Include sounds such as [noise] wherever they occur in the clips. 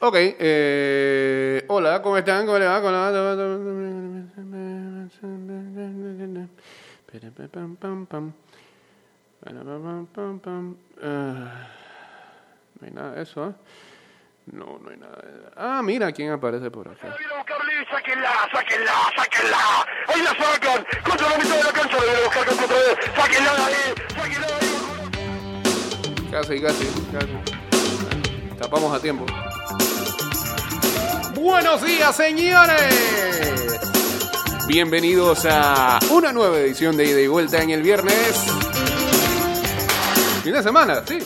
Ok, eh, hola, ¿cómo están? ¿Cómo le va? ¿Cómo. Ah, No hay nada de eso, ¿eh? No, no hay nada de Ah, mira quién aparece por acá. viene a buscar Lee, sáquenla, sáquenla, sáquenla. Ahí la sacan. Contra la mitad de la cancha la viene a buscar contra otra vez. Sáquenla de ahí, sáquenla de ahí. Casi, casi, casi. Tapamos a tiempo. Buenos días, señores. Bienvenidos a una nueva edición de Ida y Vuelta en el viernes. Fin de semana, sí.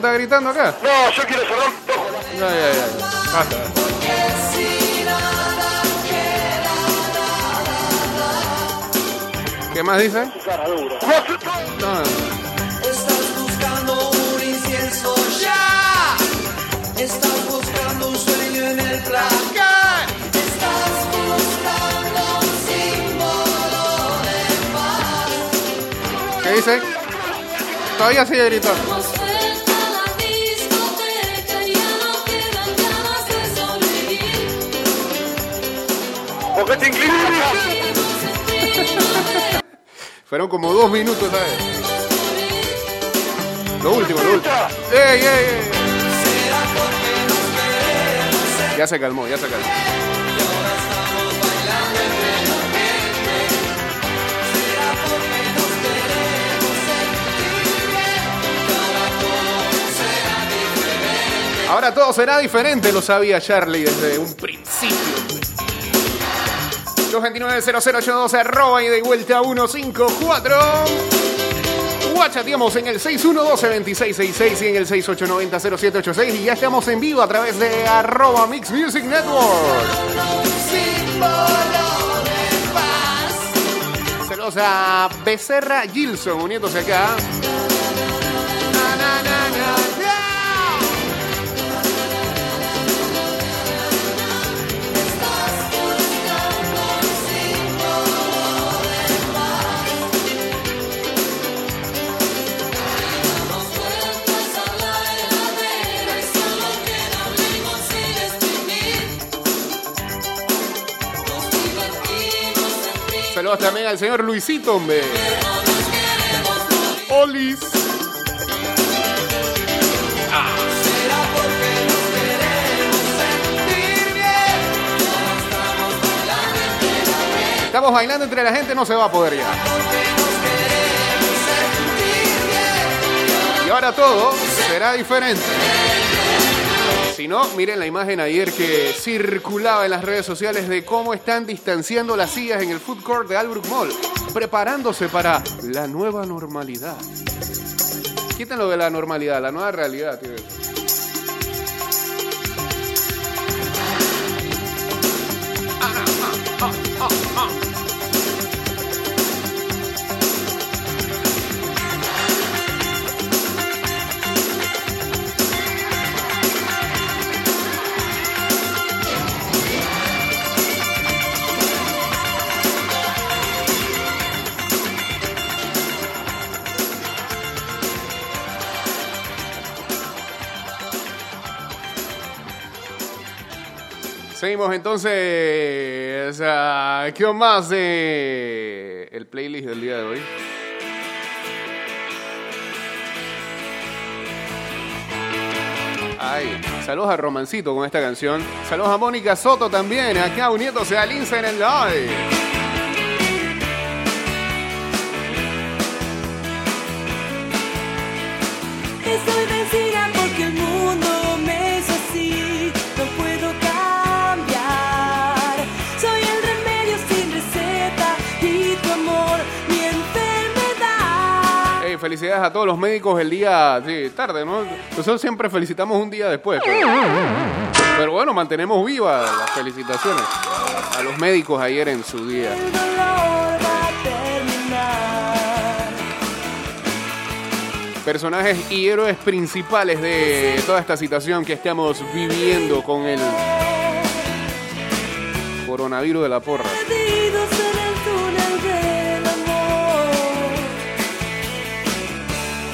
Eh, ¿Todavía te manda gritando acá? No, yo quiero cerrar. Ya, ya, ya. Basta. Porque si nada queda, ¿Qué más dice? Cara dura. No, No, no. estás buscando un incienso ya. Estás buscando un sueño en el placar. Estás buscando un símbolo de paz. ¿Qué dice? Todavía sigue gritando. Fueron como dos minutos, ¿sabes? Lo último, lo último. ¡Ey, ey, ey! Ya se calmó, ya se calmó. Ahora todo será diferente, lo sabía Charlie desde un principio. 229-0082 arroba y de vuelta 154. Guachateamos en el 6112-2666 y en el 6890-0786 y ya estamos en vivo a través de arroba Mix Music Network. Saludos a Becerra Gilson uniéndose acá. Na, na, na, Saludos también al señor Luisito, hombre. Olis. Bien. Estamos bailando entre la gente, no se va a poder ya. Y ahora todo será diferente. Si no, miren la imagen ayer que circulaba en las redes sociales de cómo están distanciando las sillas en el food court de Albrook Mall, preparándose para la nueva normalidad. Quítenlo de la normalidad, la nueva realidad, tío. Seguimos entonces ¿qué más de el playlist del día de hoy. Ay, saludos a Romancito con esta canción. Saludos a Mónica Soto también, acá uniéndose al Insta en el live. Estoy vencida porque el mundo felicidades a todos los médicos el día, tarde, ¿no? Nosotros siempre felicitamos un día después. Pero, pero bueno, mantenemos vivas las felicitaciones a los médicos ayer en su día. Personajes y héroes principales de toda esta situación que estamos viviendo con el coronavirus de la porra.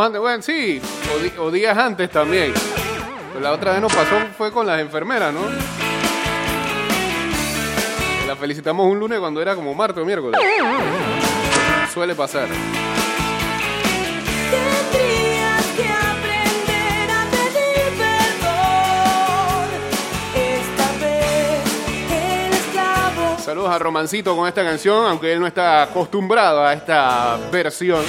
Antes, bueno, sí, o, días antes también. Pero la otra vez nos pasó fue con las enfermeras, ¿no? La felicitamos un lunes cuando era como martes o miércoles. Suele pasar. Saludos a Romancito con esta canción, aunque él no está acostumbrado a esta versión.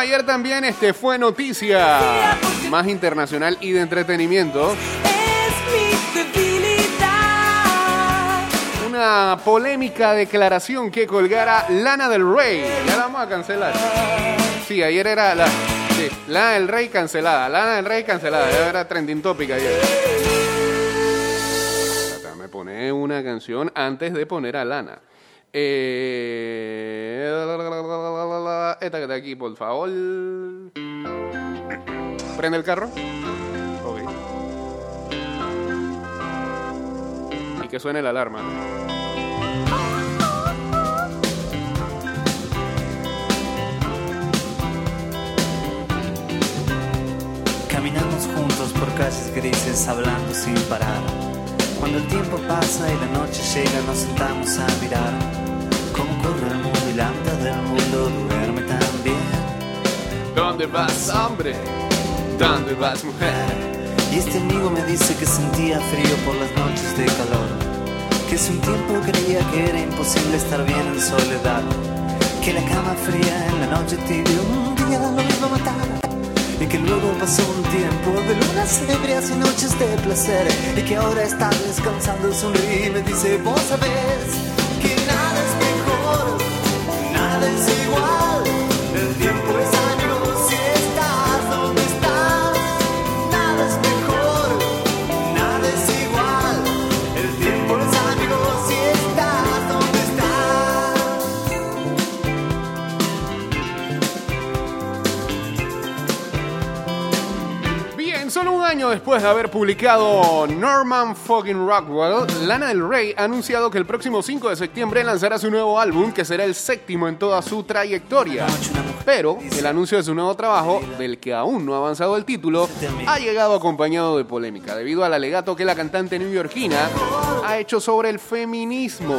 Ayer también este fue noticia más internacional y de entretenimiento. Una polémica declaración que colgara Lana del Rey. Ya la vamos a cancelar. Sí, ayer era la. Sí, Lana del Rey cancelada. Lana del Rey cancelada. Ya era trending topic ayer. Me pone una canción antes de poner a Lana. Eh, esta que está aquí, por favor. ¿Prende el carro? Ok. Y que suene la alarma. Caminamos juntos por calles grises hablando sin parar. Cuando el tiempo pasa y la noche llega nos sentamos a mirar la mitad del mundo duerme también. ¿Dónde vas, hombre? ¿Dónde vas, mujer? Y este amigo me dice que sentía frío por las noches de calor. Que hace un tiempo creía que era imposible estar bien en soledad. Que la cama fría en la noche tibia un día lo iba a matar. Y que luego pasó un tiempo de lunas ebrias y noches de placer. Y que ahora está descansando, sonríe y me dice, vos sabés después de haber publicado Norman Fucking Rockwell, Lana del Rey ha anunciado que el próximo 5 de septiembre lanzará su nuevo álbum, que será el séptimo en toda su trayectoria. Pero el anuncio de su nuevo trabajo, del que aún no ha avanzado el título, ha llegado acompañado de polémica, debido al alegato que la cantante neoyorquina ha hecho sobre el feminismo,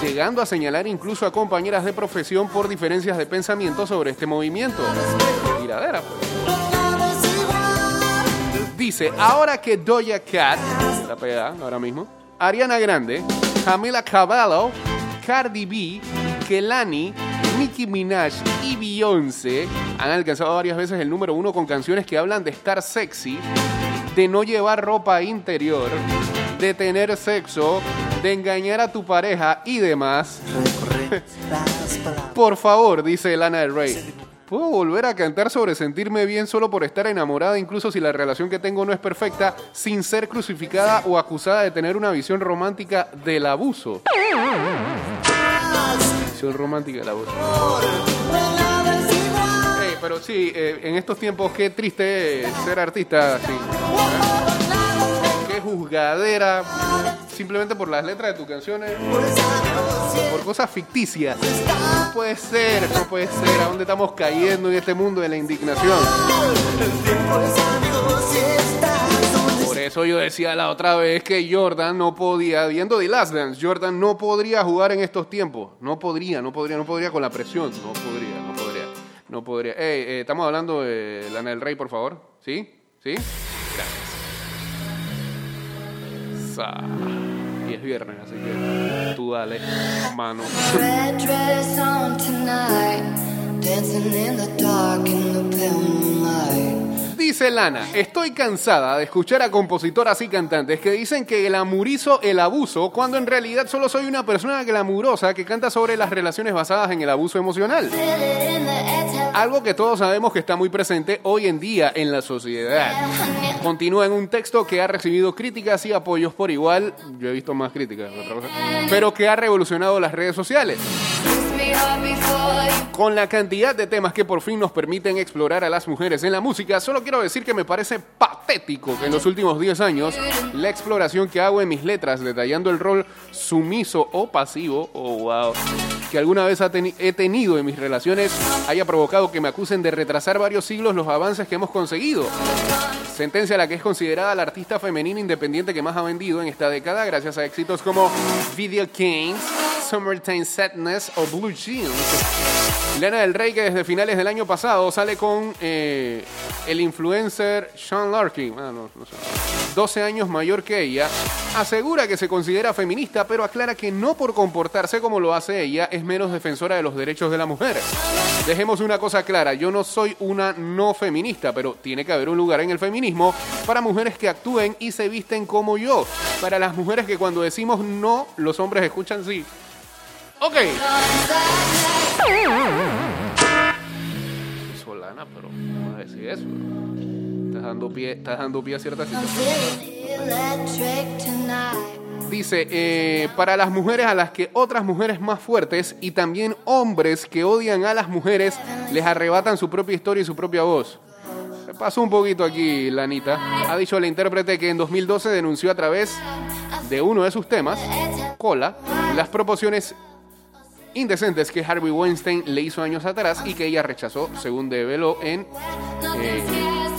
llegando a señalar incluso a compañeras de profesión por diferencias de pensamiento sobre este movimiento. Tiradera, pues. Dice, ahora que Doja Cat, la pegada ahora mismo, Ariana Grande, Camila Cavallo, Cardi B, Kelani, Nicki Minaj y Beyoncé han alcanzado varias veces el número uno con canciones que hablan de estar sexy, de no llevar ropa interior, de tener sexo, de engañar a tu pareja y demás. Por favor, dice Lana del Rey. ¿Puedo volver a cantar sobre sentirme bien solo por estar enamorada, incluso si la relación que tengo no es perfecta, sin ser crucificada o acusada de tener una visión romántica del abuso? Visión romántica del abuso. Ey, pero sí, eh, en estos tiempos qué triste ser artista así. Juzgadera, simplemente por las letras de tus canciones, por cosas ficticias. No puede ser, no puede ser. ¿A dónde estamos cayendo en este mundo de la indignación? Por eso yo decía la otra vez que Jordan no podía, viendo The Last Dance, Jordan no podría jugar en estos tiempos. No podría, no podría, no podría con la presión. No podría, no podría, no podría. Ey, eh, estamos hablando de Lana del Rey, por favor. ¿Sí? ¿Sí? Gracias. Sa- Y es viernes, así que tú dale, mano. Red dress on tonight, dancing in the dark in the pale moonlight. Dice Lana, estoy cansada de escuchar a compositoras y cantantes que dicen que glamurizo el abuso cuando en realidad solo soy una persona glamurosa que canta sobre las relaciones basadas en el abuso emocional. Algo que todos sabemos que está muy presente hoy en día en la sociedad. Continúa en un texto que ha recibido críticas y apoyos por igual, yo he visto más críticas, pero que ha revolucionado las redes sociales. Con la cantidad de temas que por fin nos permiten explorar a las mujeres en la música, solo quiero decir que me parece patético que en los últimos 10 años la exploración que hago en mis letras detallando el rol sumiso o pasivo, oh wow, que alguna vez he tenido en mis relaciones haya provocado que me acusen de retrasar varios siglos los avances que hemos conseguido. Sentencia a la que es considerada la artista femenina independiente que más ha vendido en esta década gracias a éxitos como Video Kings, Summertime Sadness o Blue Jeans. Lana del Rey, que desde finales del año pasado sale con eh, el influencer Sean Larkin, ah, no, no sé, 12 años mayor que ella, asegura que se considera feminista, pero aclara que no por comportarse como lo hace ella es menos defensora de los derechos de la mujer. Dejemos una cosa clara, yo no soy una no feminista, pero tiene que haber un lugar en el feminismo para mujeres que actúen y se visten como yo, para las mujeres que cuando decimos no, los hombres escuchan sí. Ok. Solana, pero no a decir eso. Estás dando pie, estás dando pie a ciertas. Dice, eh, para las mujeres a las que otras mujeres más fuertes y también hombres que odian a las mujeres les arrebatan su propia historia y su propia voz. Me pasó un poquito aquí, Lanita. Ha dicho la intérprete que en 2012 denunció a través de uno de sus temas, Cola, las proporciones indecentes que Harvey Weinstein le hizo años atrás y que ella rechazó, según develó en eh,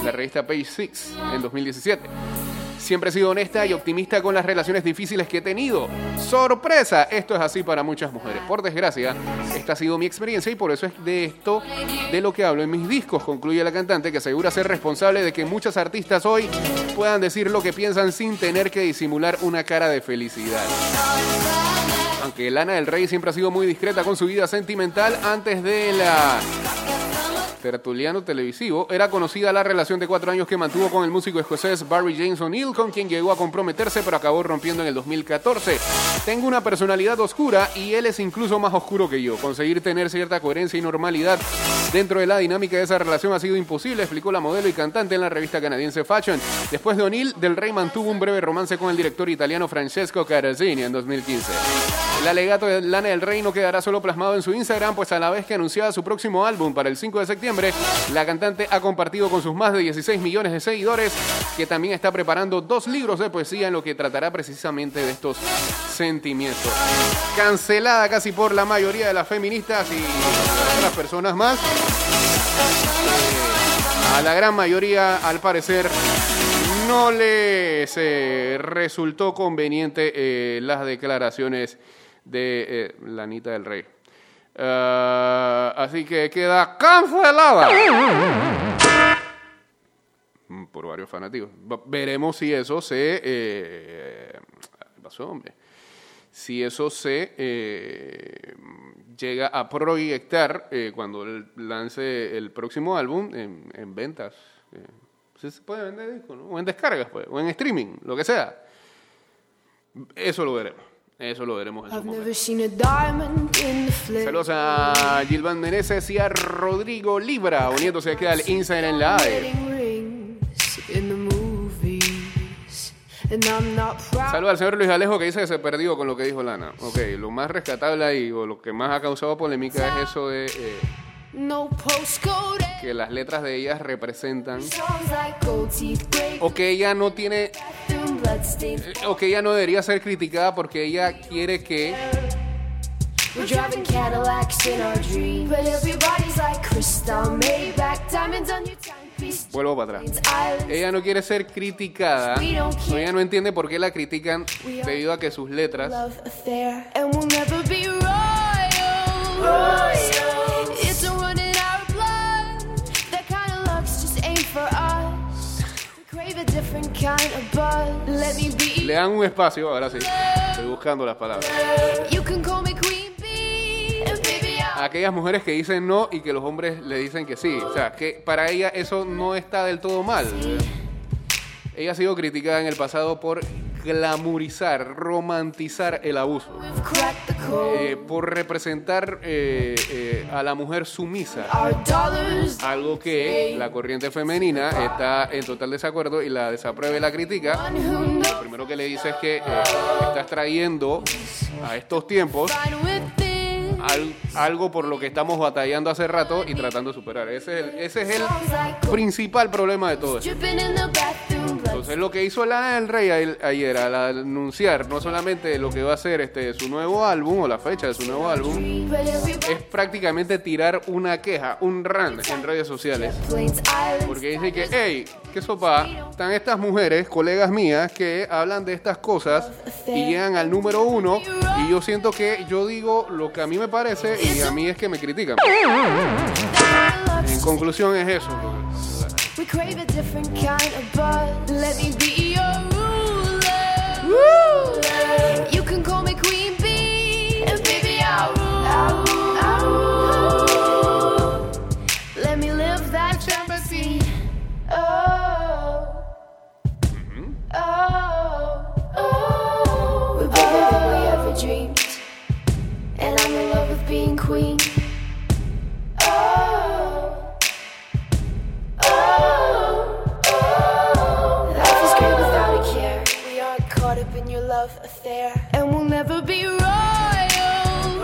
la revista Page Six en 2017. Siempre he sido honesta y optimista con las relaciones difíciles que he tenido. ¡Sorpresa! Esto es así para muchas mujeres. Por desgracia, esta ha sido mi experiencia y por eso es de esto de lo que hablo en mis discos, concluye la cantante, que asegura ser responsable de que muchas artistas hoy puedan decir lo que piensan sin tener que disimular una cara de felicidad. Aunque Lana del Rey siempre ha sido muy discreta con su vida sentimental antes de la tertuliano televisivo, era conocida la relación de cuatro años que mantuvo con el músico escocés Barry James O'Neill, con quien llegó a comprometerse pero acabó rompiendo en el 2014. Tengo una personalidad oscura y él es incluso más oscuro que yo. Conseguir tener cierta coherencia y normalidad dentro de la dinámica de esa relación ha sido imposible, explicó la modelo y cantante en la revista canadiense Fashion. Después de O'Neill, Del Rey mantuvo un breve romance con el director italiano Francesco Carazzini en 2015. El alegato de Lana del Rey no quedará solo plasmado en su Instagram, pues a la vez que anunciaba su próximo álbum para el 5 de septiembre, la cantante ha compartido con sus más de 16 millones de seguidores que también está preparando dos libros de poesía en lo que tratará precisamente de estos sentimientos. Cancelada casi por la mayoría de las feministas y otras personas más. A la gran mayoría, al parecer, no les eh, resultó conveniente eh, las declaraciones de eh, Lanita del Rey. Ah, así que queda cancelada Mm, por varios fanáticos. Veremos si eso se... Eh, ¿qué pasó, hombre? Si eso se eh, llega a proyectar eh, cuando lance el próximo álbum en, en ventas. Eh, sí se puede vender disco, ¿no? O en descargas, pues, o en streaming, lo que sea. Eso lo veremos. Eso lo veremos en su momento. Saludos a Gilvan Meneses y a Rodrigo Libra, uniéndose aquí al Instagram Live. Wedding rings in the movies. And I'm not proud. Saludos al señor Luis Alejo que dice que se perdió con lo que dijo Lana. Ok, lo más rescatable ahí, o lo que más ha causado polémica es eso de eh. Que las letras de ellas representan, o que ella no tiene, eh, o que ella no debería ser criticada porque ella quiere que, vuelvo para atrás. Ella no quiere ser criticada, o ella no entiende por qué la critican debido a que sus letras le dan un espacio, ahora sí, estoy buscando las palabras. Aquellas mujeres que dicen no y que los hombres le dicen que sí. O sea, que para ella eso no está del todo mal. Ella ha sido criticada en el pasado por glamorizar, romantizar el abuso, eh, por representar eh, eh, a la mujer sumisa. Algo que la corriente femenina está en total desacuerdo y la desaprueba y la critica. Lo primero que le dice es que eh, estás trayendo a estos tiempos. Al- algo por lo que estamos batallando hace rato y tratando de superar. Ese es el, ese es el principal problema de todo esto. Entonces lo que hizo Lana del Rey a- ayer al anunciar no solamente lo que va a ser este su nuevo álbum o la fecha de su nuevo álbum, es prácticamente tirar una queja, un rant en redes sociales. Porque dice que, hey, ¿qué sopa? Están estas mujeres, colegas mías, que hablan de estas cosas y llegan al número uno y yo siento que yo digo lo que a mí me parece y a mí es que me critican. En conclusión es eso. We and I'm in love with being queen. Oh. Oh, oh, life is great without a care. We aren't caught up in your love affair, and we'll never be royal.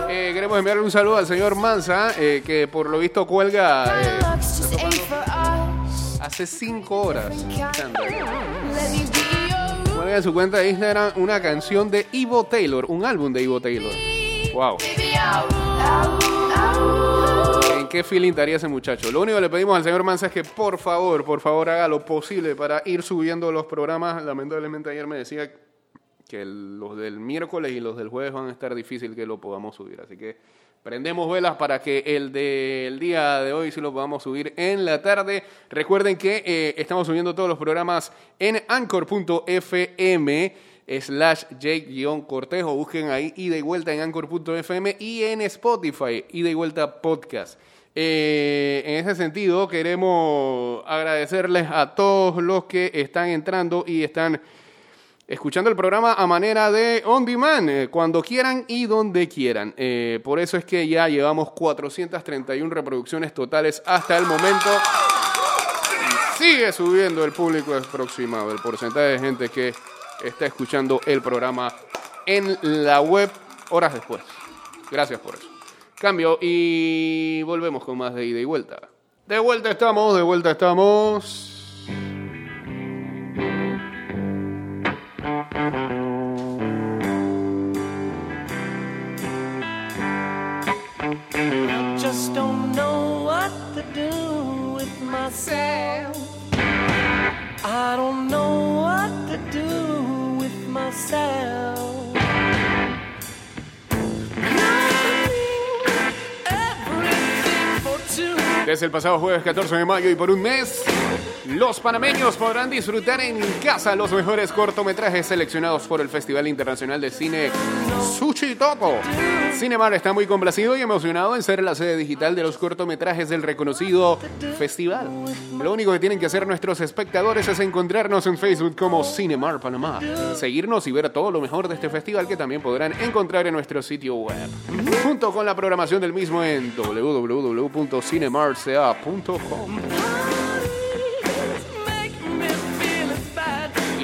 Eh, queremos enviarle un saludo al señor Mansa, eh, que por lo visto cuelga eh, hace cinco horas. Cuelga en su cuenta de Instagram una canción de Ivo Taylor, un álbum de Ivo Taylor. Wow. ¿En qué feeling estaría ese muchacho? Lo único que le pedimos al señor Mansa es que por favor, por favor haga lo posible para ir subiendo los programas. Lamentablemente ayer me decía que los del miércoles y los del jueves van a estar difícil que lo podamos subir. Así que prendemos velas para que el del día de hoy sí lo podamos subir en la tarde. Recuerden que eh, estamos subiendo todos los programas en anchor.fm slash Jake-Cortejo. Busquen ahí ida y vuelta en anchor.fm y en Spotify, ida y vuelta podcast. Eh, en ese sentido, queremos agradecerles a todos los que están entrando y están escuchando el programa a manera de on demand, eh, cuando quieran y donde quieran. Eh, por eso es que ya llevamos 431 reproducciones totales hasta el momento. Sigue subiendo el público aproximado, el porcentaje de gente que está escuchando el programa en la web horas después. Gracias por eso. Cambio y volvemos con más de ida y vuelta. De vuelta estamos, de vuelta estamos. Just don't know Desde el pasado jueves 14 de mayo y por un mes, los panameños podrán disfrutar en casa los mejores cortometrajes seleccionados por el Festival Internacional de Cine Sushi Toco. Cinemar está muy complacido y emocionado en ser la sede digital de los cortometrajes del reconocido festival. Lo único que tienen que hacer nuestros espectadores es encontrarnos en Facebook como Cinemar Panamá, seguirnos y ver todo lo mejor de este festival que también podrán encontrar en nuestro sitio web, junto con la programación del mismo en www.cinemarca.com.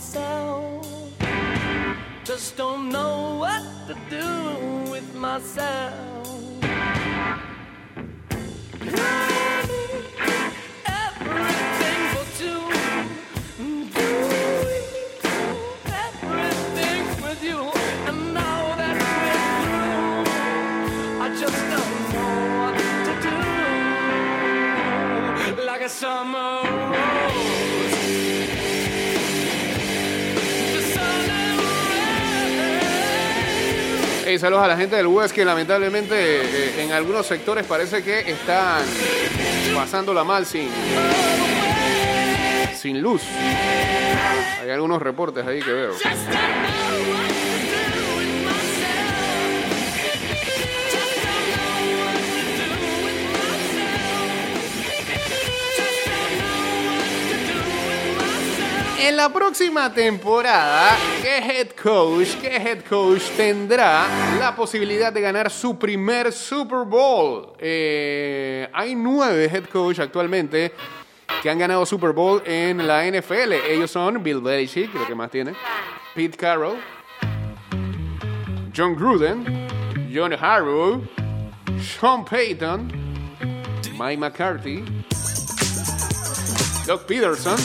Myself. Just don't know what to do with myself. Everything for two. Everything with you. And now that we're through, I just don't know what to do. Like a summer Hey, saludos a la gente del West que lamentablemente eh, en algunos sectores parece que están pasándola mal sin, sin luz. Hay algunos reportes ahí que veo. En la próxima temporada, ¿qué head coach, qué head coach tendrá la posibilidad de ganar su primer Super Bowl? Eh, hay nueve head coach actualmente que han ganado Super Bowl en la NFL. Ellos son Bill Belichick, lo que más tiene, Pete Carroll, John Gruden, John Harbaugh, Sean Payton, Mike McCarthy, Doug Peterson,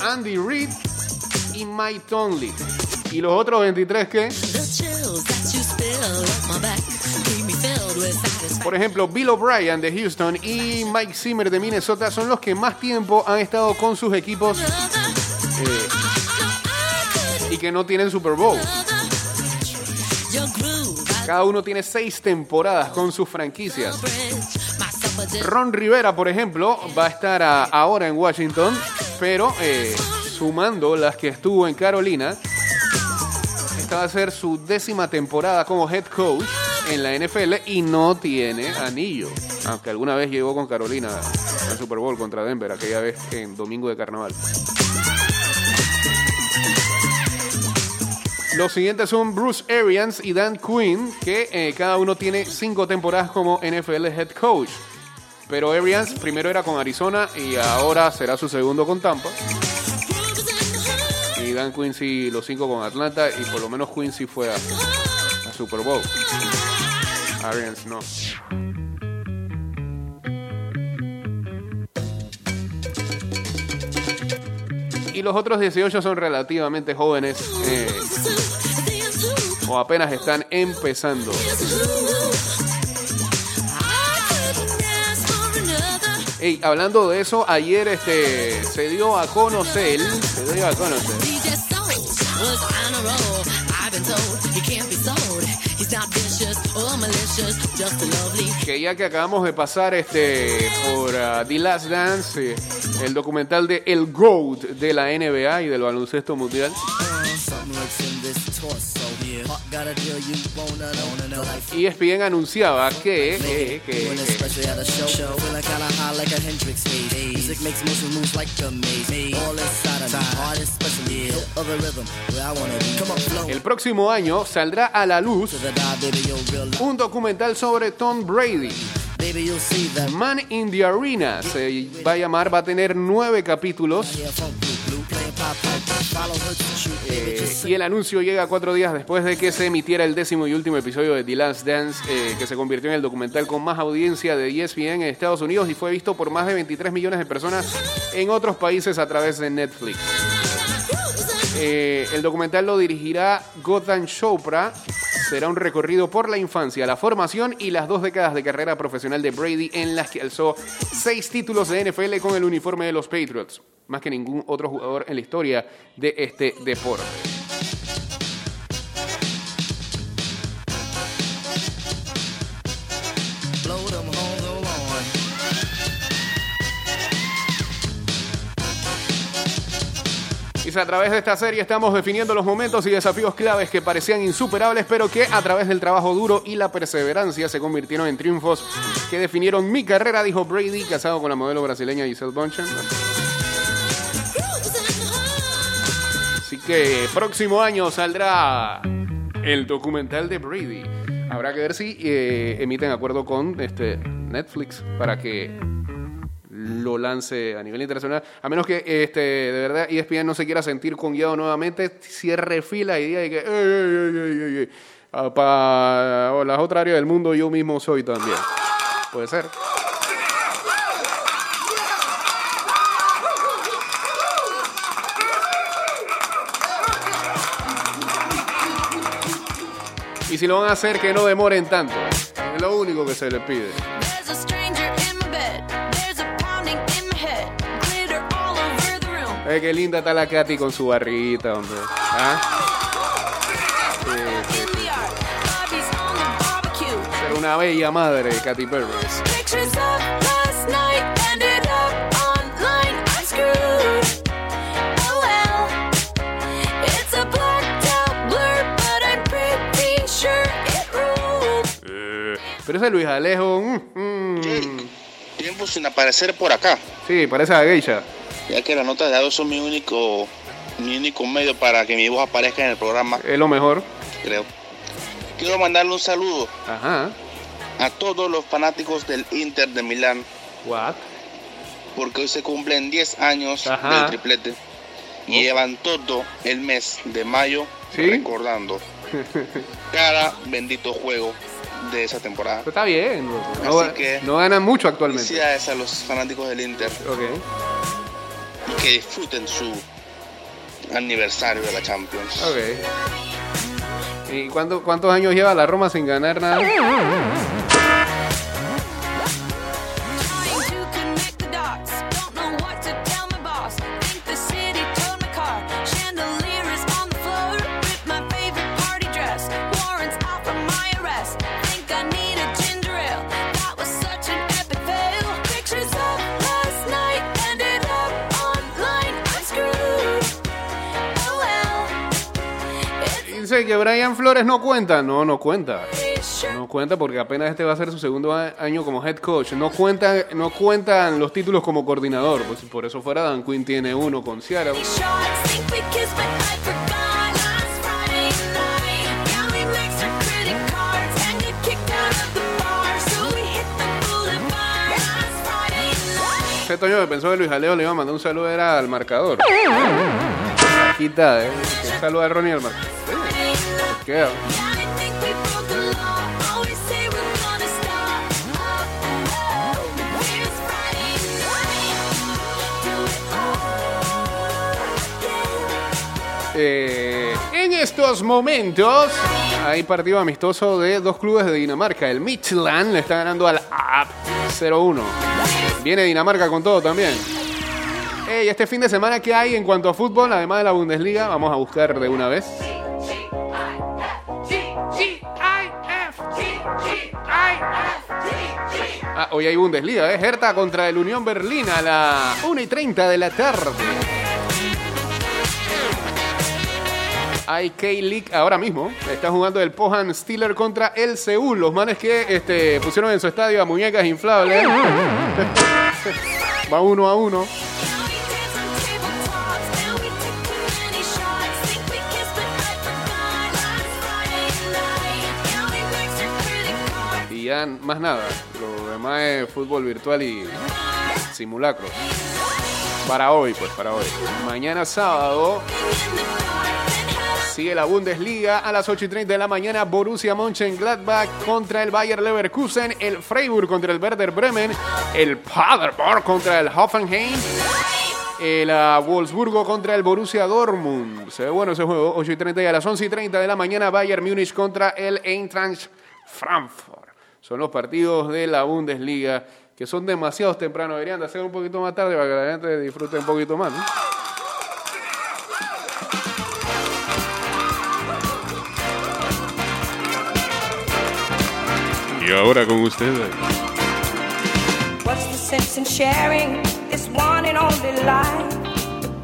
Andy Reid y Mike Tomlin. ¿Y los otros 23 qué? Por ejemplo, Bill O'Brien de Houston y Mike Zimmer de Minnesota son los que más tiempo han estado con sus equipos eh, y que no tienen Super Bowl. Cada uno tiene seis temporadas con sus franquicias. Ron Rivera, por ejemplo, va a estar ahora en Washington, pero eh, sumando las que estuvo en Carolina, esta va a ser su décima temporada como head coach en la NFL y no tiene anillo. Aunque alguna vez llegó con Carolina al Super Bowl contra Denver, aquella vez en Domingo de Carnaval. Los siguientes son Bruce Arians y Dan Quinn, que eh, cada uno tiene cinco temporadas como NFL head coach. Pero Arians primero era con Arizona y ahora será su segundo con Tampa. Y Dan Quinn sí los cinco con Atlanta y por lo menos Quinn sí fue a, a Super Bowl. Arians no. Y los otros 18 son relativamente jóvenes eh, o apenas están empezando. Ey, hablando de eso, ayer este se dio a conocer, se dio a conocer. Que ya que acabamos de pasar este por ah, The Last Dance, eh, el documental de El GOAT de la NBA y del baloncesto mundial, ESPN anunciaba que, eh, que, que el próximo año saldrá a la luz un documental sobre Tom Brady. Man in the Arena se va a llamar, va a tener nueve capítulos Eh, y el anuncio llega cuatro días después de que se emitiera el décimo y último episodio de The Last Dance, eh, que se convirtió en el documental con más audiencia de ESPN en Estados Unidos y fue visto por más de 23 millones de personas en otros países a través de Netflix. Eh, el documental lo dirigirá Gotham Chopra. Será un recorrido por la infancia, la formación y las dos décadas de carrera profesional de Brady en las que alzó seis títulos de NFL con el uniforme de los Patriots, más que ningún otro jugador en la historia de este deporte. Y a través de esta serie estamos definiendo los momentos y desafíos claves que parecían insuperables, pero que a través del trabajo duro y la perseverancia se convirtieron en triunfos que definieron mi carrera, dijo Brady, casado con la modelo brasileña Giselle Bündchen. Así que próximo año saldrá el documental de Brady. Habrá que ver si eh, emiten acuerdo con este Netflix para que lo lance a nivel internacional. A menos que este, de verdad ESPN no se quiera sentir con guiado nuevamente, cierre fila y diga que "Ey, ey, ey, ey, ey, ah, para las otras áreas del mundo yo mismo soy también. Puede ser. Y si lo van a hacer, que no demoren tanto. Es lo único que se les pide. Eh, qué linda está la Katy con su barriguita, hombre. ¿Ah? Sí. Ser una bella madre, Katy Perry. Oh well. It's a blacked out blur, but I'm pretty sure it ruled. Pero ese Luis Alejo, mm, mm, Jake, tiempo sin aparecer por acá, sí, parece a geisha. Ya que las notas de audio son mi único, mi único medio para que mi voz aparezca en el programa, Es lo mejor. creo. Quiero mandarle un saludo Ajá. a todos los fanáticos del Inter de Milán, What? porque hoy se cumplen 10 años Ajá. del triplete y llevan todo el mes de mayo ¿Sí? recordando [laughs] cada bendito juego de esa temporada. Pero está bien. No, Así que- no ganan mucho actualmente. Felicidades a los fanáticos del Inter Ok. Que disfruten su aniversario de la Champions. Ok. ¿Y cuánto- cuántos años lleva la Roma sin ganar nada? Dice que Brian Flores no cuenta. No, no cuenta. No cuenta porque apenas este va a ser su segundo año como head coach. No cuentan, no cuentan los títulos como coordinador. Pues si por eso fuera Dan Quinn tiene uno con night. Ese Toño que pensó que Luis Alejo le iba a mandar un saludo era al marcador. Quita, ¿eh? Que saluda a Ronnie al marcador. Eh, en estos momentos hay partido amistoso de dos clubes de Dinamarca. El Midtjylland le está ganando al AP 0-1. Viene Dinamarca con todo también. Ey, este fin de semana, ¿qué hay en cuanto a fútbol? Además de la Bundesliga, vamos a buscar de una vez. Ah, hoy hay Bundesliga, ¿eh? Hertha contra el Unión Berlín a la 1 y 30 de la tarde. Hay K-League ahora mismo. Está jugando el Pohan Steeler contra el Seúl. Los manes que este, pusieron en su estadio a muñecas inflables. [laughs] Va uno a uno. Más nada. Lo demás es fútbol virtual y simulacro. Para hoy, pues, para hoy. Mañana sábado sigue la Bundesliga a las 8 y 30 de la mañana. Borussia Mönchengladbach contra el Bayer Leverkusen. El Freiburg contra el Werder Bremen. El Paderborn contra el Hoffenheim. El ah, Wolfsburgo contra el Borussia Dortmund. Se ve bueno ese juego. 8 y 30 y a las 11 y 30 de la mañana. Bayern Múnich contra el Eintracht Frankfurt. Son los partidos de la Bundesliga que son demasiado temprano. Deberían de hacer un poquito más tarde para que la gente disfrute un poquito más. ¿no? Y ahora con ustedes. What's the sense in sharing this one and only life?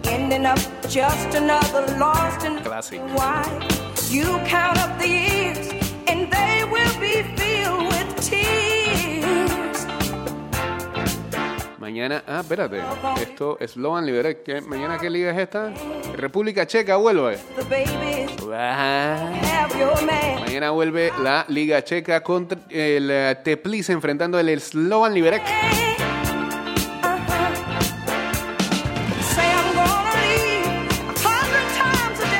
Ending up just another lost and Classic. why? You count up the years and they will be filled Mañana, ah, espérate. Esto es Sloan Liberec. ¿Qué- ¿Mañana qué liga es esta? República Checa vuelve. Ah. Mañana vuelve la Liga Checa contra el eh, Teplice enfrentando el Slovan Liberec.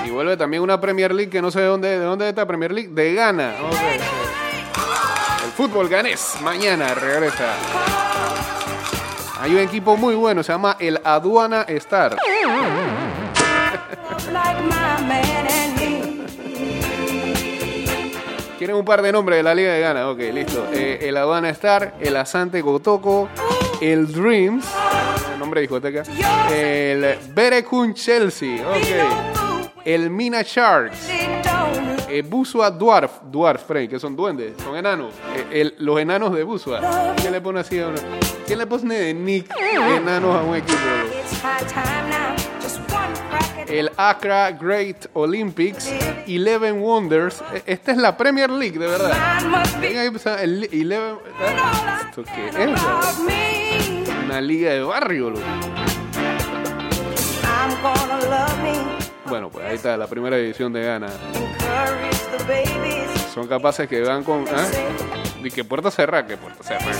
Y vuelve también una Premier League que no sé de dónde, de dónde está Premier League, de Ghana. El fútbol ganés mañana regresa. Hay un equipo muy bueno, se llama el Aduana Star. Tienen un par de nombres de la Liga de Ghana. Ok, listo. Eh, el Aduana Star, el Asante Kotoko, el Dreams, nombre de discoteca, el Berekun Chelsea, ok, el Mina Sharks, eh, Busua Dwarf, Dwarf, Frank, que son duendes, son enanos. Eh, los enanos de Busua. ¿Quién le pone así a uno? ¿Quién le pone de Nick enanos a un equipo? El Accra Great Olympics, Eleven Wonders. Eh, Esta es la Premier League, de verdad. sea, el Eleven. ¿Esto qué es? Una liga de barrio, loco. Bueno, pues ahí está, la primera división de Ghana. Son capaces que van con. ¿ah? Y que puerta cerrada, que puerta cerrada.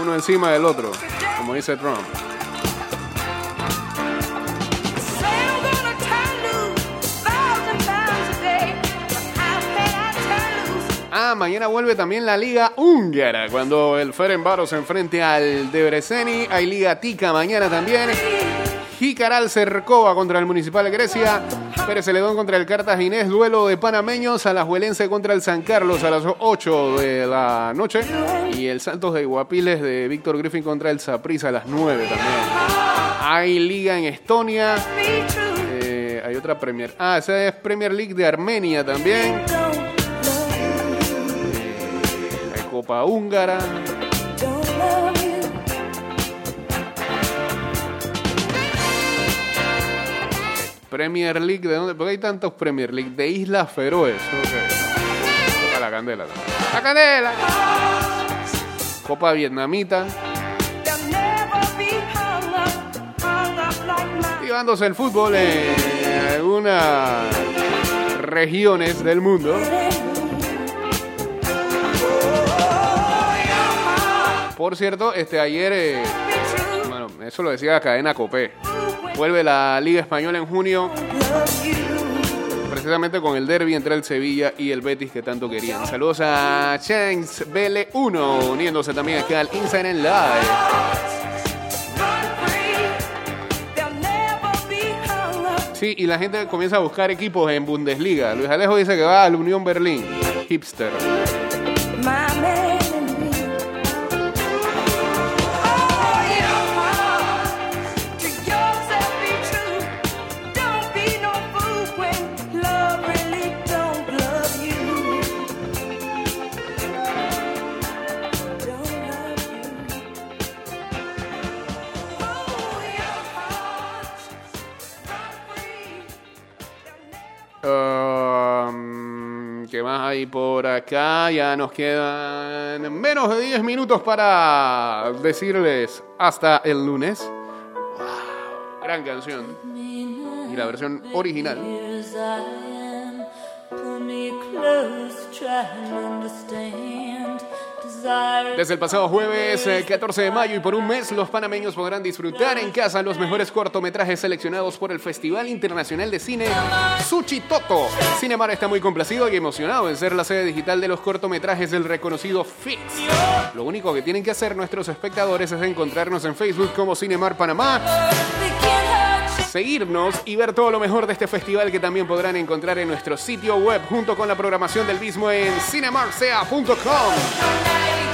Uno encima del otro, como dice Trump. Ah, mañana vuelve también la Liga Húngara, cuando el Ferenbaro se enfrente al Debreceni. Hay Liga Tica mañana también. Jicaral Cercova contra el Municipal de Grecia. Pérez Celedón contra el Cartaginés. Duelo de panameños. Alajuelense contra el San Carlos a las 8 de la noche. Y el Santos de Guapiles de Víctor Griffin contra el Saprissa a las 9 también. Hay Liga en Estonia. Eh, hay otra Premier. Ah, esa es Premier League de Armenia también. Love, Hay Copa Húngara. Premier League, ¿de dónde? Porque hay tantos Premier League. De Islas Feroes. A la candela. ¡La candela! Copa Vietnamita. Llevándose el fútbol en algunas regiones del mundo. Por cierto, este ayer, eh, bueno, eso lo decía Cadena Copé. Vuelve la Liga Española en junio, precisamente con el derby entre el Sevilla y el Betis que tanto querían. Saludos a Changs BL1, uniéndose también aquí al Instagram Live. Sí, y la gente comienza a buscar equipos en Bundesliga. Luis Alejo dice que va al Unión Berlín. Hipster. Um, ¿Qué más hay por acá? Ya nos quedan menos de 10 minutos para decirles hasta el lunes. Wow, gran canción. Y la versión original. Desde el pasado jueves eh, 14 de mayo y por un mes, los panameños podrán disfrutar en casa los mejores cortometrajes seleccionados por el Festival Internacional de Cine Sushi Toto. Cinemar está muy complacido y emocionado en ser la sede digital de los cortometrajes del reconocido FIX. Lo único que tienen que hacer nuestros espectadores es encontrarnos en Facebook como Cinemar Panamá, seguirnos y ver todo lo mejor de este festival que también podrán encontrar en nuestro sitio web junto con la programación del mismo en cinemarsea.com.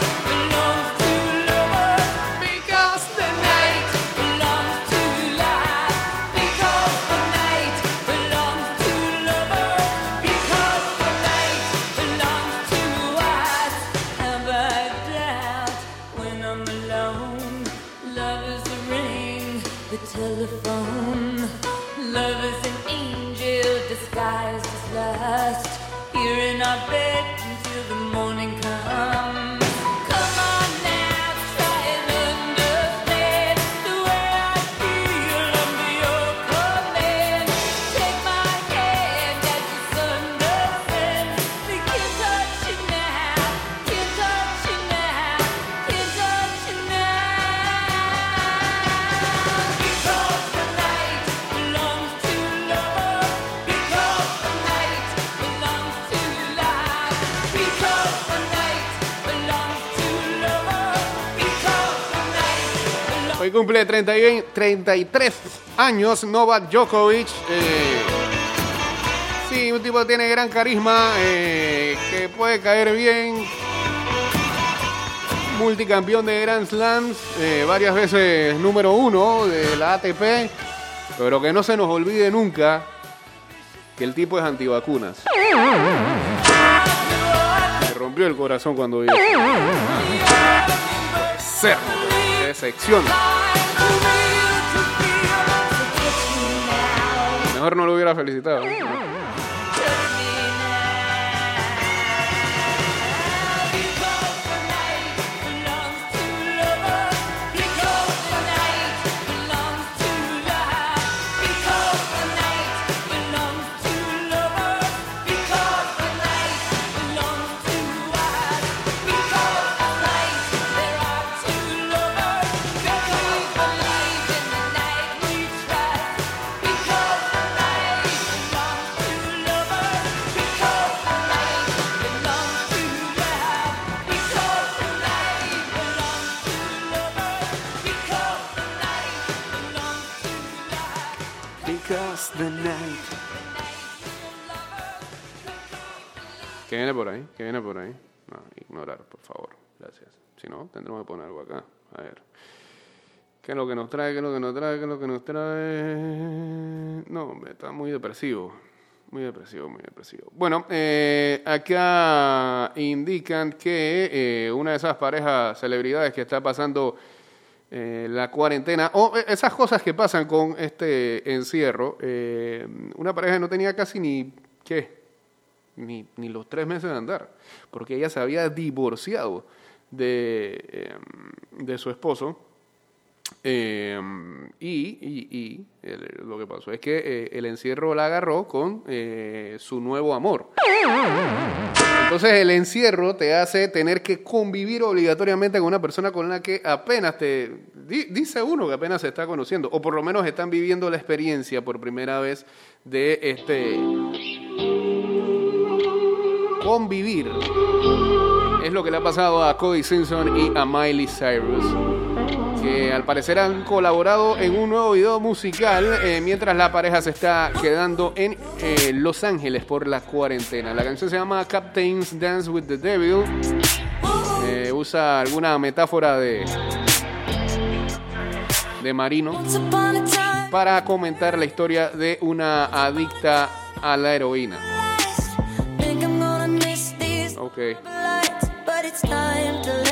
cumple 31 33 años Novak Djokovic. eh, sí, un tipo que tiene gran carisma, eh, que puede caer bien. Multicampeón de Grand Slams, eh, varias veces número uno de la ATP. Pero que no se nos olvide nunca que el tipo es antivacunas. Me rompió el corazón cuando vi eso. Ser, decepción. Mejor no lo hubiera felicitado. ¿Qué viene por ahí? No, ignorar, por favor. Gracias. Si no, tendremos que poner algo acá. A ver. ¿Qué es lo que nos trae? ¿Qué es lo que nos trae? ¿Qué es lo que nos trae? No, está muy depresivo. Muy depresivo, muy depresivo. Bueno, eh, acá indican que eh, una de esas parejas celebridades que está pasando eh, la cuarentena, o eh, esas cosas que pasan con este encierro, eh, una pareja que no tenía casi ni, ¿qué? Ni, ni los tres meses de andar, porque ella se había divorciado de, eh, de su esposo. Eh, y y- y, lo que pasó es que eh, el encierro la agarró con eh, su nuevo amor. Entonces el encierro te hace tener que convivir obligatoriamente con una persona con la que apenas te... di- dice uno que apenas se está conociendo, o por lo menos están viviendo la experiencia por primera vez de este... Convivir. Es lo que le ha pasado a Cody Simpson y a Miley Cyrus que al parecer han colaborado en un nuevo video musical eh, mientras la pareja se está quedando en eh, Los Ángeles por la cuarentena. La canción se llama Captain's Dance with the Devil. Eh, usa alguna metáfora de, de marino para comentar la historia de una adicta a la heroína. But it's time to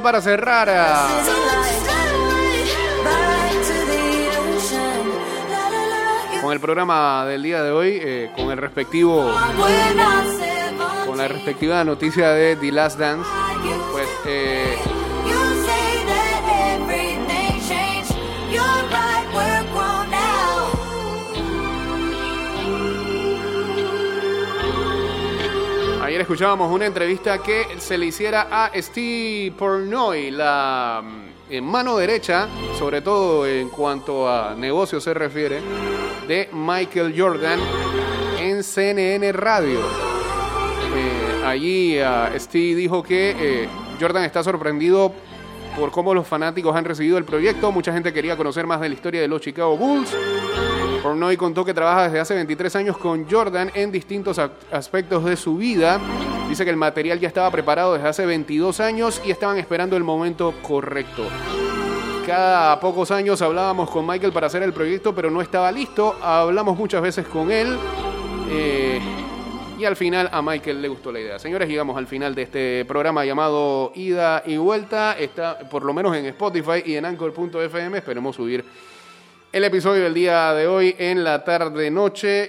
ya para cerrar. con el programa del día de hoy, eh, con el respectivo, con la respectiva noticia de The Last Dance, pues eh, escuchábamos una entrevista que se le hiciera a Steve Pornoy, la mm, mano derecha, sobre todo en cuanto a negocios se refiere, de Michael Jordan en CNN Radio. Eh, allí ah, Steve dijo que eh, Jordan está sorprendido por cómo los fanáticos han recibido el proyecto. Mucha gente quería conocer más de la historia de los Chicago Bulls. Pornoy contó que trabaja desde hace 23 años con Jordan en distintos aspectos de su vida. Dice que el material ya estaba preparado desde hace 22 años y estaban esperando el momento correcto. Cada pocos años hablábamos con Michael para hacer el proyecto, pero no estaba listo. Hablamos muchas veces con él. eh, y al final a Michael le gustó la idea. Señores, llegamos al final de este programa llamado Ida y Vuelta. Está por lo menos en Spotify y en Anchor.fm. Esperemos subir el episodio del día de hoy en la tarde-noche.